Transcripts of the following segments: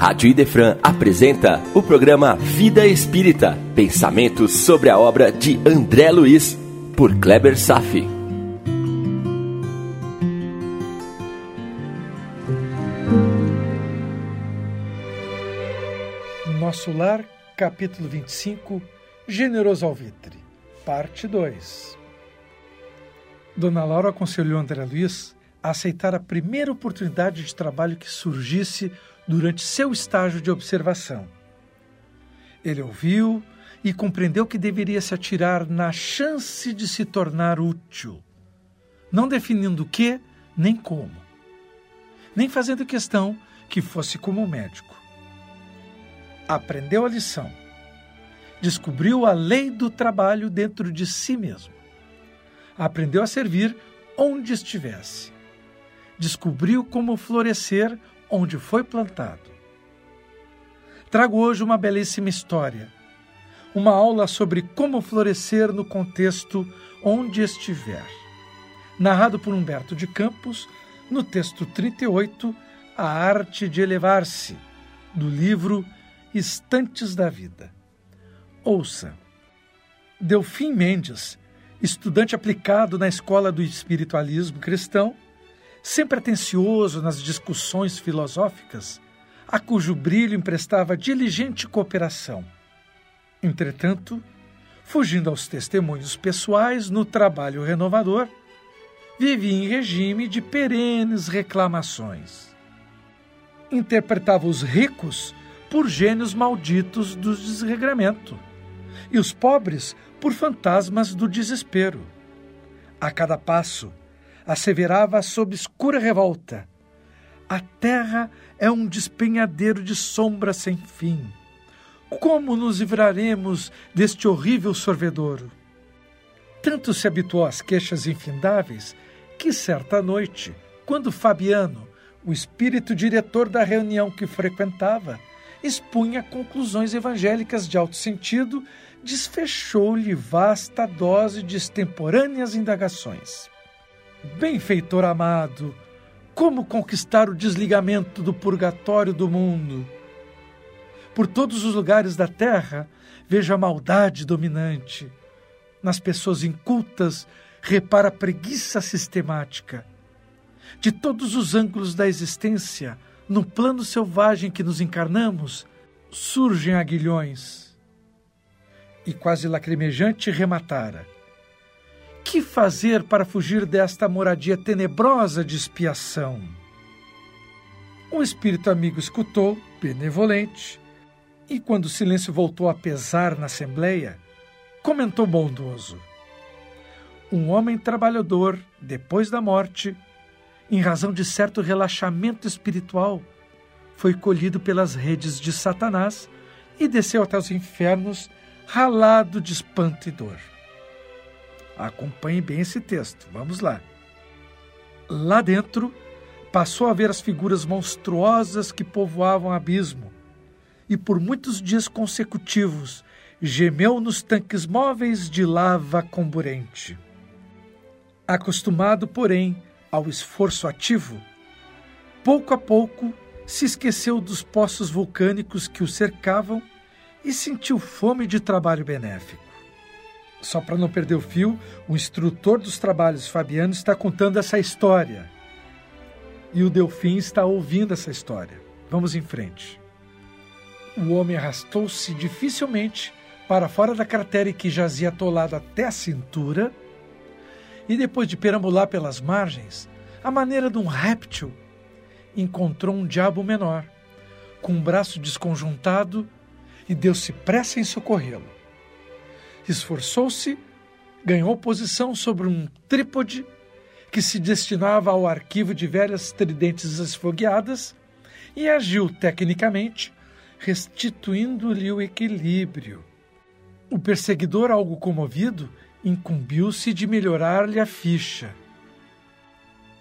Rádio Idefran apresenta o programa Vida Espírita, pensamentos sobre a obra de André Luiz, por Kleber Safi. Nosso Lar, capítulo 25, Generoso Alvitre, parte 2. Dona Laura aconselhou André Luiz a aceitar a primeira oportunidade de trabalho que surgisse durante seu estágio de observação. Ele ouviu e compreendeu que deveria se atirar na chance de se tornar útil, não definindo o que nem como, nem fazendo questão que fosse como médico. Aprendeu a lição, descobriu a lei do trabalho dentro de si mesmo, aprendeu a servir onde estivesse, descobriu como florescer onde foi plantado. Trago hoje uma belíssima história, uma aula sobre como florescer no contexto onde estiver. Narrado por Humberto de Campos, no texto 38, A Arte de Elevar-se, do livro Estantes da Vida. Ouça. Delfim Mendes, estudante aplicado na Escola do Espiritualismo Cristão, sempre atencioso nas discussões filosóficas, a cujo brilho emprestava diligente cooperação. Entretanto, fugindo aos testemunhos pessoais no trabalho renovador, vivia em regime de perenes reclamações. Interpretava os ricos por gênios malditos do desregramento e os pobres por fantasmas do desespero. A cada passo, asseverava sob escura revolta: A terra é um despenhadeiro de sombra sem fim. Como nos livraremos deste horrível sorvedouro? Tanto se habituou às queixas infindáveis que, certa noite, quando Fabiano, o espírito diretor da reunião que frequentava, expunha conclusões evangélicas de alto sentido, desfechou-lhe vasta dose de extemporâneas indagações. Benfeitor amado, como conquistar o desligamento do purgatório do mundo? Por todos os lugares da terra vejo a maldade dominante. Nas pessoas incultas repara a preguiça sistemática. De todos os ângulos da existência, no plano selvagem que nos encarnamos, surgem aguilhões. E quase lacrimejante rematara que fazer para fugir desta moradia tenebrosa de expiação? Um espírito amigo escutou, benevolente, e quando o silêncio voltou a pesar na assembleia, comentou bondoso: Um homem trabalhador, depois da morte, em razão de certo relaxamento espiritual, foi colhido pelas redes de Satanás e desceu até os infernos, ralado de espanto e dor. Acompanhe bem esse texto. Vamos lá. Lá dentro, passou a ver as figuras monstruosas que povoavam o abismo, e por muitos dias consecutivos gemeu nos tanques móveis de lava comburente. Acostumado, porém, ao esforço ativo, pouco a pouco se esqueceu dos poços vulcânicos que o cercavam e sentiu fome de trabalho benéfico. Só para não perder o fio, o instrutor dos trabalhos Fabiano está contando essa história. E o Delfim está ouvindo essa história. Vamos em frente. O homem arrastou-se dificilmente para fora da cratera que jazia atolado até a cintura, e depois de perambular pelas margens, à maneira de um réptil, encontrou um diabo menor, com um braço desconjuntado, e deu-se pressa em socorrê-lo esforçou-se, ganhou posição sobre um trípode que se destinava ao arquivo de velhas tridentes esfogueadas e agiu tecnicamente, restituindo-lhe o equilíbrio. O perseguidor, algo comovido, incumbiu-se de melhorar-lhe a ficha.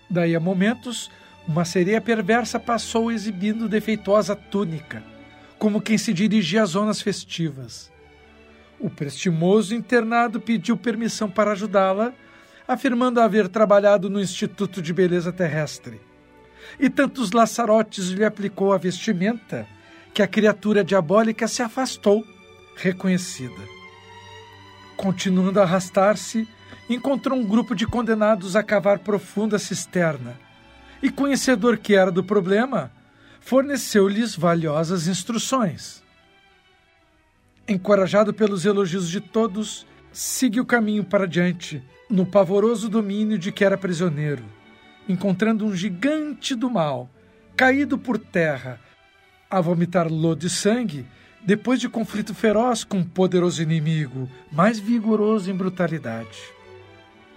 Daí a momentos, uma sereia perversa passou exibindo defeituosa túnica, como quem se dirigia às zonas festivas. O prestimoso internado pediu permissão para ajudá-la, afirmando haver trabalhado no Instituto de Beleza Terrestre. E tantos laçarotes lhe aplicou a vestimenta que a criatura diabólica se afastou, reconhecida. Continuando a arrastar-se, encontrou um grupo de condenados a cavar profunda cisterna. E, conhecedor que era do problema, forneceu-lhes valiosas instruções. Encorajado pelos elogios de todos, seguiu o caminho para diante, no pavoroso domínio de que era prisioneiro, encontrando um gigante do mal, caído por terra, a vomitar lodo e sangue, depois de conflito feroz com um poderoso inimigo, mais vigoroso em brutalidade.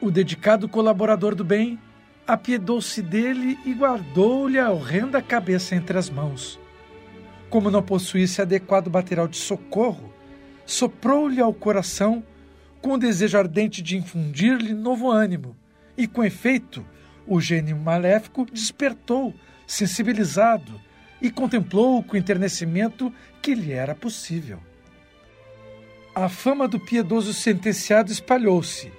O dedicado colaborador do bem apiedou-se dele e guardou-lhe a horrenda cabeça entre as mãos. Como não possuísse adequado material de socorro, soprou-lhe ao coração com o desejo ardente de infundir-lhe novo ânimo, e com efeito, o gênio maléfico despertou, sensibilizado, e contemplou com enternecimento que lhe era possível. A fama do piedoso sentenciado espalhou-se,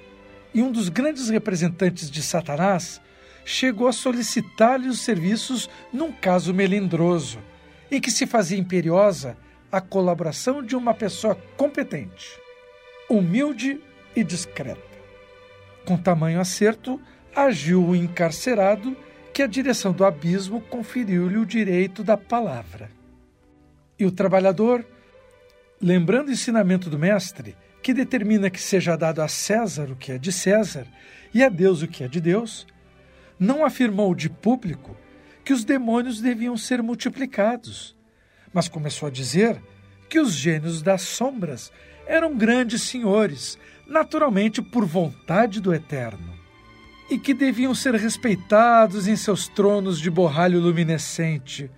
e um dos grandes representantes de Satanás chegou a solicitar-lhe os serviços num caso melindroso, em que se fazia imperiosa a colaboração de uma pessoa competente, humilde e discreta. Com tamanho acerto, agiu o encarcerado que a direção do abismo conferiu-lhe o direito da palavra. E o trabalhador, lembrando o ensinamento do Mestre, que determina que seja dado a César o que é de César e a Deus o que é de Deus, não afirmou de público que os demônios deviam ser multiplicados, mas começou a dizer que os gênios das sombras eram grandes senhores, naturalmente por vontade do Eterno, e que deviam ser respeitados em seus tronos de borralho luminescente,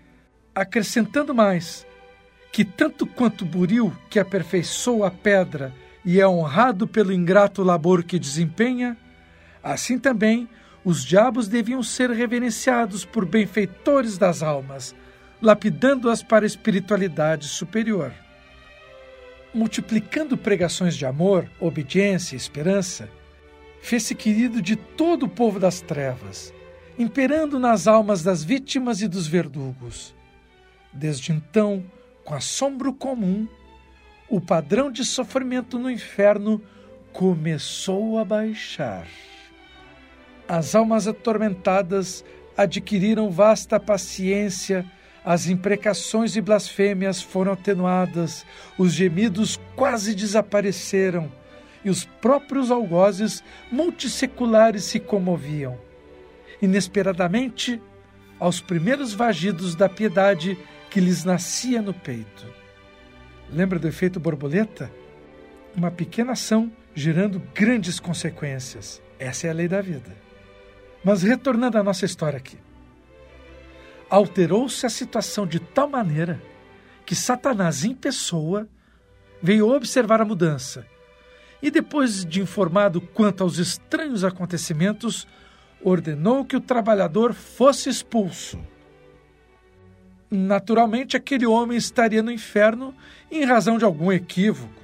acrescentando mais que tanto quanto Buril, que aperfeiçoa a pedra e é honrado pelo ingrato labor que desempenha, assim também os diabos deviam ser reverenciados por benfeitores das almas, lapidando-as para a espiritualidade superior. Multiplicando pregações de amor, obediência e esperança, fez-se querido de todo o povo das trevas, imperando nas almas das vítimas e dos verdugos. Desde então, com assombro comum, o padrão de sofrimento no inferno começou a baixar. As almas atormentadas adquiriram vasta paciência as imprecações e blasfêmias foram atenuadas, os gemidos quase desapareceram e os próprios algozes multisseculares se comoviam. Inesperadamente, aos primeiros vagidos da piedade que lhes nascia no peito. Lembra do efeito borboleta? Uma pequena ação gerando grandes consequências. Essa é a lei da vida. Mas retornando à nossa história aqui alterou-se a situação de tal maneira que Satanás, em pessoa, veio observar a mudança e, depois de informado quanto aos estranhos acontecimentos, ordenou que o trabalhador fosse expulso. Naturalmente, aquele homem estaria no inferno em razão de algum equívoco,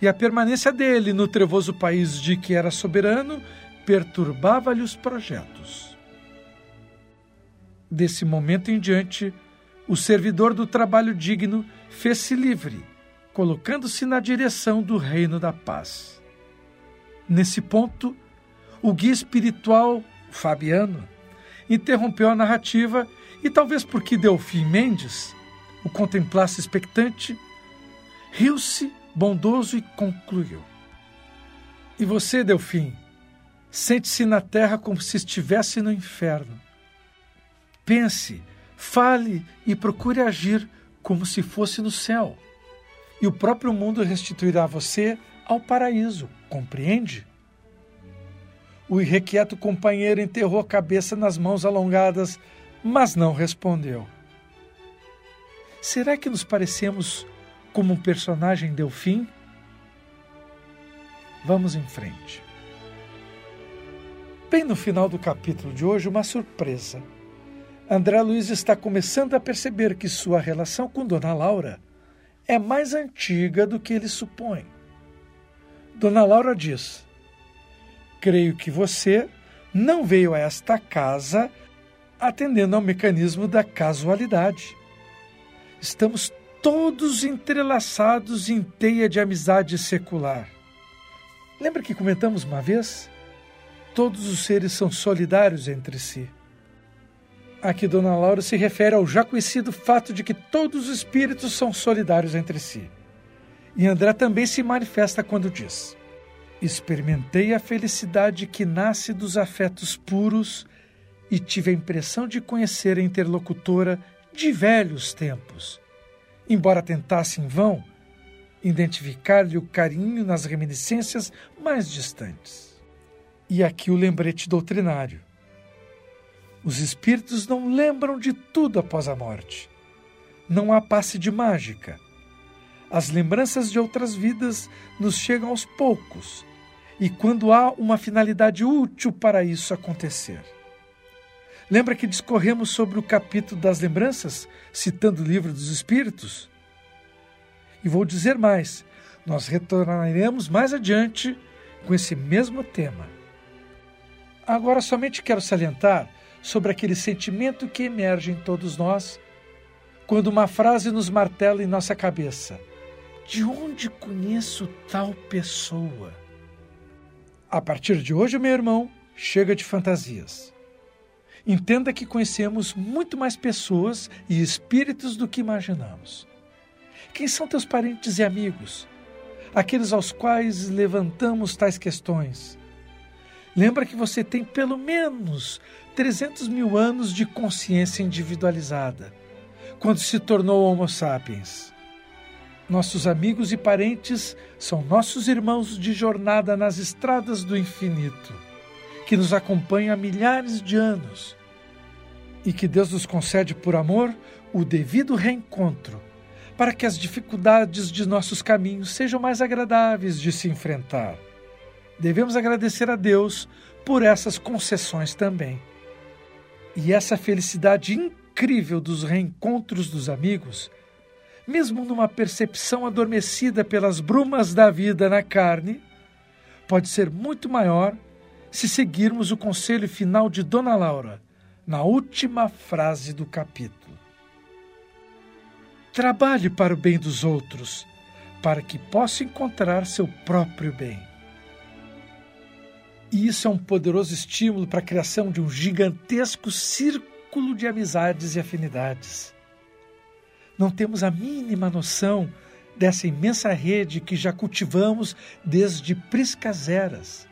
e a permanência dele no trevoso país de que era soberano perturbava-lhe os projetos. Desse momento em diante, o servidor do trabalho digno fez-se livre, colocando-se na direção do reino da paz. Nesse ponto, o guia espiritual, Fabiano, interrompeu a narrativa e, talvez porque Delfim Mendes o contemplasse expectante, riu-se bondoso e concluiu: E você, Delfim, sente-se na terra como se estivesse no inferno Pense, fale e procure agir como se fosse no céu. E o próprio mundo restituirá você ao paraíso, compreende? O irrequieto companheiro enterrou a cabeça nas mãos alongadas, mas não respondeu. Será que nos parecemos como um personagem Delfim? Vamos em frente. Bem no final do capítulo de hoje, uma surpresa. André Luiz está começando a perceber que sua relação com Dona Laura é mais antiga do que ele supõe. Dona Laura diz: Creio que você não veio a esta casa atendendo ao mecanismo da casualidade. estamos todos entrelaçados em teia de amizade secular. Lembra que comentamos uma vez? Todos os seres são solidários entre si. Aqui Dona Laura se refere ao já conhecido fato de que todos os espíritos são solidários entre si. E André também se manifesta quando diz: Experimentei a felicidade que nasce dos afetos puros e tive a impressão de conhecer a interlocutora de velhos tempos. Embora tentasse em vão identificar-lhe o carinho nas reminiscências mais distantes. E aqui o lembrete doutrinário. Os espíritos não lembram de tudo após a morte. Não há passe de mágica. As lembranças de outras vidas nos chegam aos poucos e quando há uma finalidade útil para isso acontecer. Lembra que discorremos sobre o capítulo das lembranças, citando o livro dos Espíritos? E vou dizer mais: nós retornaremos mais adiante com esse mesmo tema. Agora, somente quero salientar sobre aquele sentimento que emerge em todos nós quando uma frase nos martela em nossa cabeça: De onde conheço tal pessoa? A partir de hoje, meu irmão, chega de fantasias. Entenda que conhecemos muito mais pessoas e espíritos do que imaginamos. Quem são teus parentes e amigos? Aqueles aos quais levantamos tais questões. Lembra que você tem pelo menos 300 mil anos de consciência individualizada, quando se tornou Homo sapiens. Nossos amigos e parentes são nossos irmãos de jornada nas estradas do infinito, que nos acompanham há milhares de anos e que Deus nos concede por amor o devido reencontro, para que as dificuldades de nossos caminhos sejam mais agradáveis de se enfrentar. Devemos agradecer a Deus por essas concessões também. E essa felicidade incrível dos reencontros dos amigos, mesmo numa percepção adormecida pelas brumas da vida na carne, pode ser muito maior se seguirmos o conselho final de Dona Laura na última frase do capítulo. Trabalhe para o bem dos outros, para que possa encontrar seu próprio bem. E isso é um poderoso estímulo para a criação de um gigantesco círculo de amizades e afinidades. Não temos a mínima noção dessa imensa rede que já cultivamos desde priscas eras.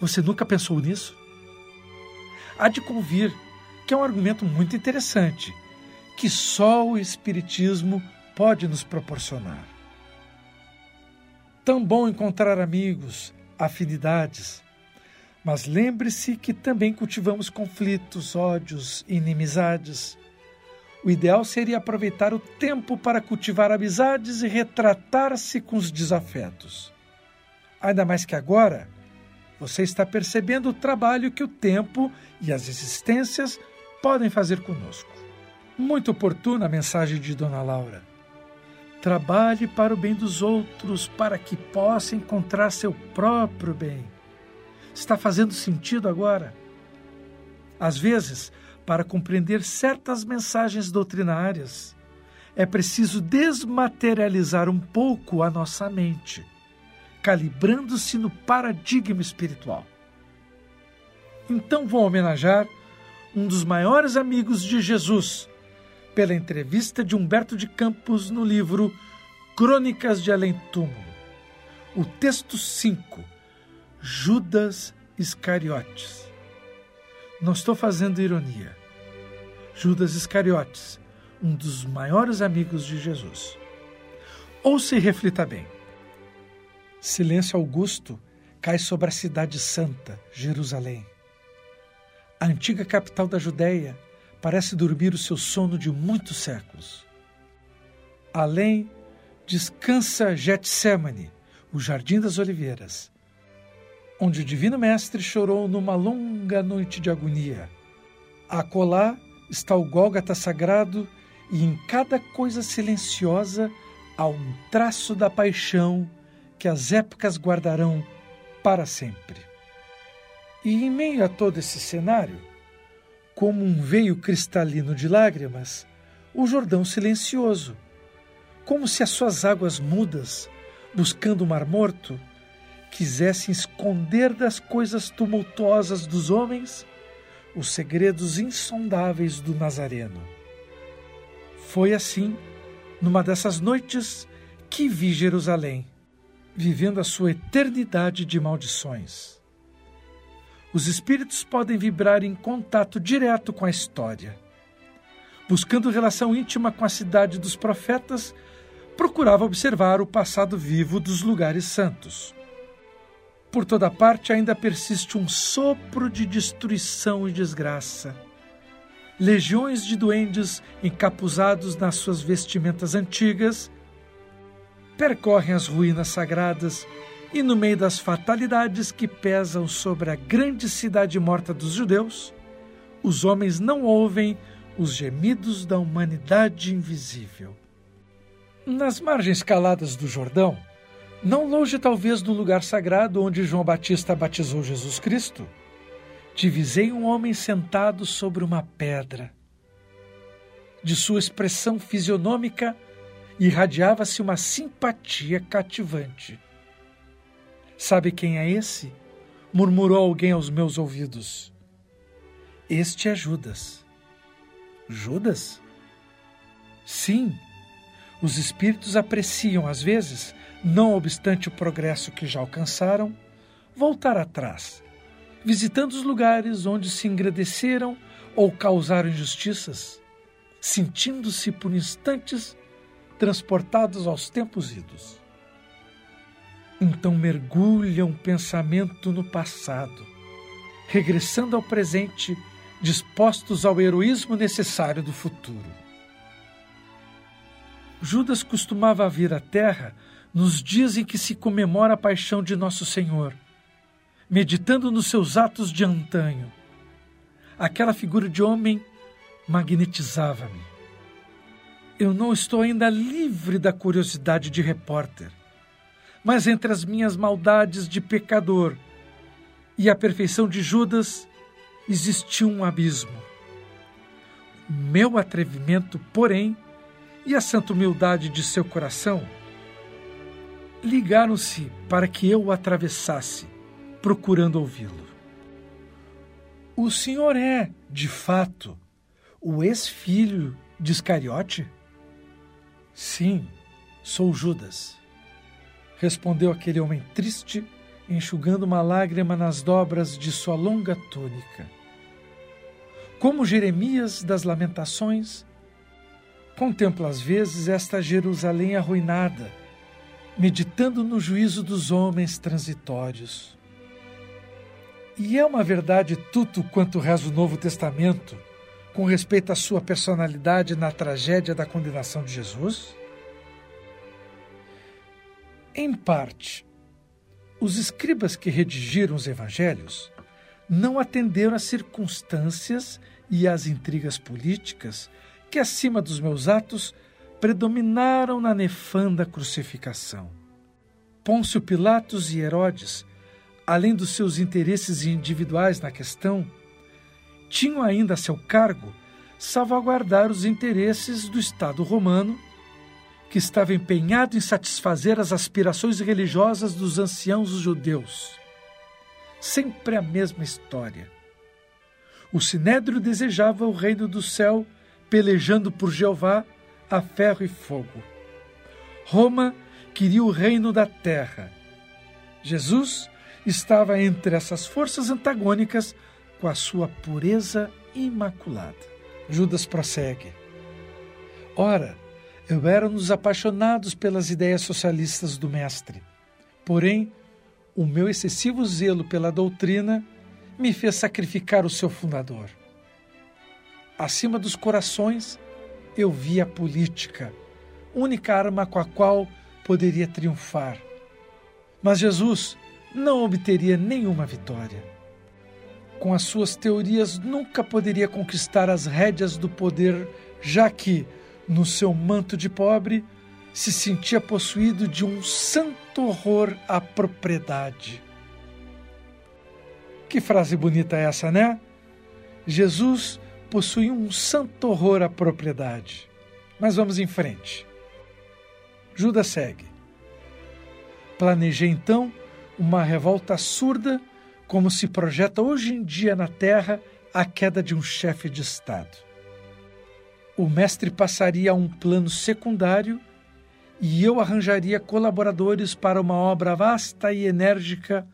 Você nunca pensou nisso? há de convir que é um argumento muito interessante, que só o Espiritismo pode nos proporcionar. Tão bom encontrar amigos, afinidades, mas lembre-se que também cultivamos conflitos, ódios, inimizades. O ideal seria aproveitar o tempo para cultivar amizades e retratar-se com os desafetos. Ainda mais que agora, você está percebendo o trabalho que o tempo e as existências podem fazer conosco. Muito oportuna a mensagem de Dona Laura. Trabalhe para o bem dos outros, para que possa encontrar seu próprio bem. Está fazendo sentido agora? Às vezes, para compreender certas mensagens doutrinárias, é preciso desmaterializar um pouco a nossa mente calibrando-se no paradigma espiritual. Então vou homenagear um dos maiores amigos de Jesus, pela entrevista de Humberto de Campos no livro Crônicas de Além Túmulo. O texto 5, Judas Iscariotes. Não estou fazendo ironia. Judas Iscariotes, um dos maiores amigos de Jesus. Ouça e reflita bem. Silêncio augusto cai sobre a cidade santa, Jerusalém. A antiga capital da Judéia parece dormir o seu sono de muitos séculos. Além descansa Getsemane, o Jardim das Oliveiras, onde o Divino Mestre chorou numa longa noite de agonia. Acolá está o Gólgata sagrado e em cada coisa silenciosa há um traço da paixão que as épocas guardarão para sempre. E em meio a todo esse cenário, como um veio cristalino de lágrimas, o Jordão silencioso, como se as suas águas mudas, buscando o Mar Morto, quisessem esconder das coisas tumultuosas dos homens os segredos insondáveis do Nazareno. Foi assim, numa dessas noites, que vi Jerusalém, vivendo a sua eternidade de maldições. Os espíritos podem vibrar em contato direto com a história. Buscando relação íntima com a cidade dos profetas, procurava observar o passado vivo dos lugares santos. Por toda parte ainda persiste um sopro de destruição e desgraça. Legiões de duendes encapuzados nas suas vestimentas antigas percorrem as ruínas sagradas e, no meio das fatalidades que pesam sobre a grande cidade morta dos judeus, os homens não ouvem os gemidos da humanidade invisível. Nas margens caladas do Jordão, não longe talvez do lugar sagrado onde João Batista batizou Jesus Cristo, divisei um homem sentado sobre uma pedra. De sua expressão fisionômica irradiava-se uma simpatia cativante. Sabe quem é esse? murmurou alguém aos meus ouvidos. Este é Judas. Judas? Sim, os espíritos apreciam, às vezes, não obstante o progresso que já alcançaram, voltar atrás, visitando os lugares onde se engrandeceram ou causaram injustiças, sentindo-se por instantes transportados aos tempos idos. Então mergulham o pensamento no passado, regressando ao presente, dispostos ao heroísmo necessário do futuro. Judas costumava vir à terra nos dias em que se comemora a paixão de Nosso Senhor, meditando nos seus atos de antanho. Aquela figura de homem magnetizava-me. Eu não estou ainda livre da curiosidade de repórter, mas entre as minhas maldades de pecador e a perfeição de Judas existia um abismo. Meu atrevimento, porém, e a santa humildade de seu coração ligaram-se para que eu o atravessasse, procurando ouvi-lo. O senhor é, de fato, o ex-filho de Iscariote? Sim, sou Judas. Respondeu aquele homem triste, enxugando uma lágrima nas dobras de sua longa túnica. Como Jeremias das Lamentações, contemplo às vezes esta Jerusalém arruinada meditando no juízo dos homens transitórios. E é uma verdade tudo quanto reza o Novo Testamento com respeito à sua personalidade na tragédia da condenação de Jesus? Em parte, os escribas que redigiram os evangelhos não atenderam às circunstâncias e às intrigas políticas que, acima dos meus atos, predominaram na nefanda crucificação. Pôncio Pilatos e Herodes, além dos seus interesses individuais na questão, tinham ainda a seu cargo salvaguardar os interesses do Estado romano, que estava empenhado em satisfazer as aspirações religiosas dos anciãos judeus. Sempre a mesma história. O sinédrio desejava o reino do céu, pelejando por Jeová a ferro e fogo. Roma queria o reino da terra. Jesus estava entre essas forças antagônicas com a sua pureza imaculada. Judas prossegue. Ora, eu era dos apaixonados pelas ideias socialistas do Mestre. Porém, o meu excessivo zelo pela doutrina me fez sacrificar o seu fundador. Acima dos corações, eu vi a política, única arma com a qual poderia triunfar. Mas Jesus não obteria nenhuma vitória. Com as suas teorias, nunca poderia conquistar as rédeas do poder, já que, no seu manto de pobre, se sentia possuído de um santo horror à propriedade. Que frase bonita é essa, né? Jesus possui um santo horror à propriedade. Mas vamos em frente. Judas segue. Planejei então uma revolta surda, como se projeta hoje em dia na Terra a queda de um chefe de Estado. O mestre passaria a um plano secundário e eu arranjaria colaboradores para uma obra vasta e enérgica,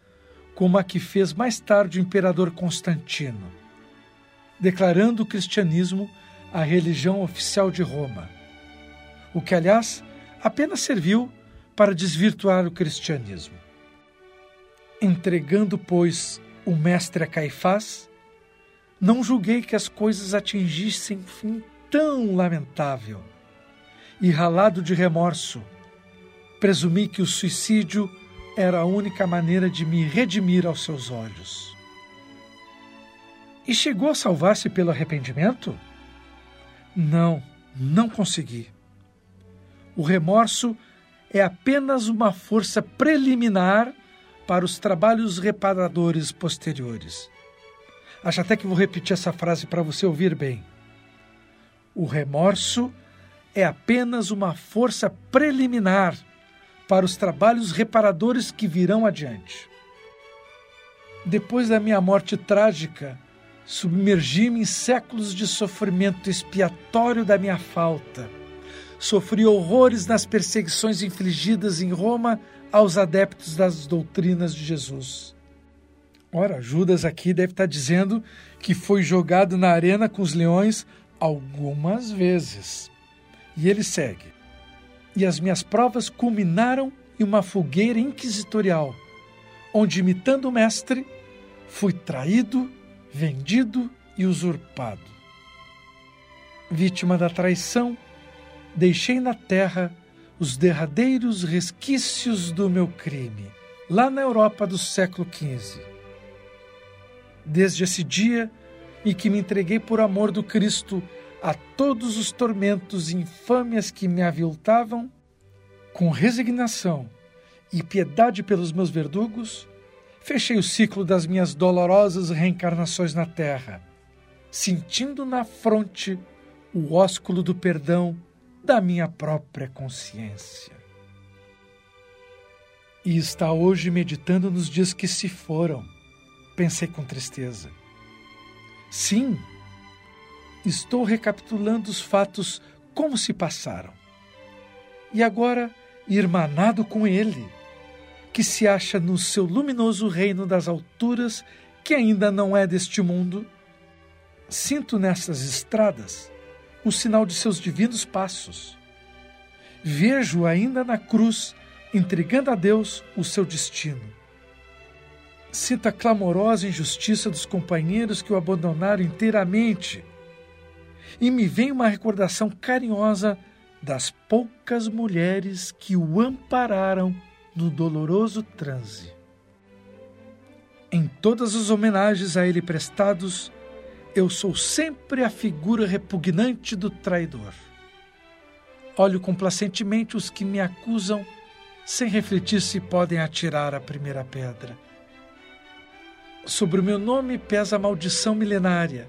como a que fez mais tarde o imperador Constantino, declarando o cristianismo a religião oficial de Roma, o que, aliás, apenas serviu para desvirtuar o cristianismo. Entregando, pois, o mestre a Caifás, não julguei que as coisas atingissem fim tão lamentável e ralado de remorso, presumi que o suicídio era a única maneira de me redimir aos seus olhos. E chegou a salvar-se pelo arrependimento? Não, não consegui. O remorso é apenas uma força preliminar para os trabalhos reparadores posteriores. Acho até que vou repetir essa frase para você ouvir bem. O remorso é apenas uma força preliminar para os trabalhos reparadores que virão adiante. Depois da minha morte trágica, submergi-me em séculos de sofrimento expiatório da minha falta. Sofri horrores nas perseguições infligidas em Roma aos adeptos das doutrinas de Jesus. Ora, Judas aqui deve estar dizendo que foi jogado na arena com os leões algumas vezes. E ele segue. E as minhas provas culminaram em uma fogueira inquisitorial, onde, imitando o mestre, fui traído, vendido e usurpado. Vítima da traição, deixei na terra os derradeiros resquícios do meu crime, lá na Europa do século XV. Desde esse dia, e que me entreguei por amor do Cristo a todos os tormentos e infâmias que me aviltavam, com resignação e piedade pelos meus verdugos, fechei o ciclo das minhas dolorosas reencarnações na terra, sentindo na fronte o ósculo do perdão da minha própria consciência. E está hoje meditando nos dias que se foram, pensei com tristeza. Sim, estou recapitulando os fatos como se passaram. E agora, irmanado com ele, que se acha no seu luminoso reino das alturas, que ainda não é deste mundo, sinto nessas estradas o sinal de seus divinos passos. Vejo ainda na cruz, entregando a Deus o seu destino. Sinto a clamorosa injustiça dos companheiros que o abandonaram inteiramente e me vem uma recordação carinhosa das poucas mulheres que o ampararam no doloroso transe. Em todas as homenagens a ele prestados, eu sou sempre a figura repugnante do traidor. Olho complacentemente os que me acusam, sem refletir se podem atirar a primeira pedra. Sobre o meu nome pesa a maldição milenária,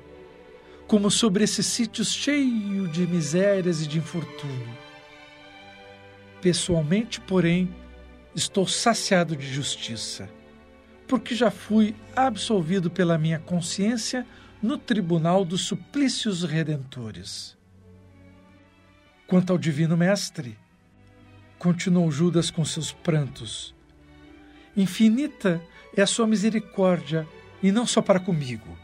como sobre esse sítio cheio de misérias e de infortúnio. Pessoalmente, porém, estou saciado de justiça, porque já fui absolvido pela minha consciência no tribunal dos suplícios redentores. Quanto ao Divino Mestre, continuou Judas com seus prantos, infinita é a sua misericórdia, e não só para comigo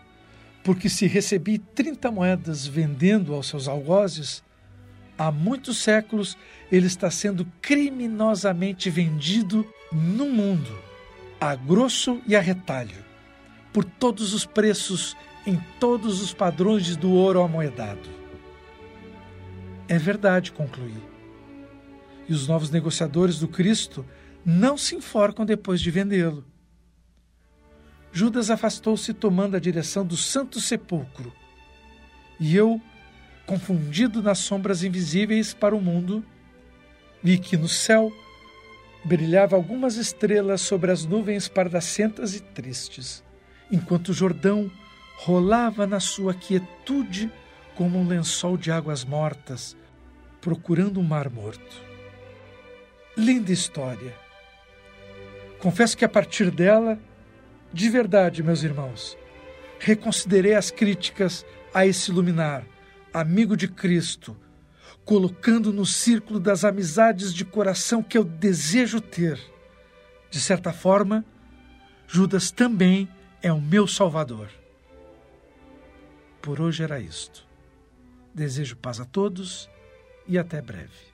porque se recebi trinta moedas vendendo aos seus algozes, há muitos séculos ele está sendo criminosamente vendido no mundo, a grosso e a retalho, por todos os preços, em todos os padrões do ouro amoedado. É verdade, concluí. E os novos negociadores do Cristo não se enforcam depois de vendê-lo. Judas afastou-se tomando a direção do Santo Sepulcro. E eu, confundido nas sombras invisíveis para o mundo, vi que no céu brilhavam algumas estrelas sobre as nuvens pardacentas e tristes, enquanto o Jordão rolava na sua quietude como um lençol de águas mortas, procurando um mar morto. Linda história. Confesso que a partir dela, de verdade, meus irmãos, reconsiderei as críticas a esse luminar, amigo de Cristo, colocando no círculo das amizades de coração que eu desejo ter. De certa forma, Judas também é o meu Salvador. Por hoje era isto. Desejo paz a todos e até breve.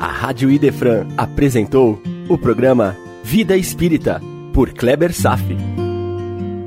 A Rádio Idefran apresentou o programa Vida Espírita, por Kleber Safi.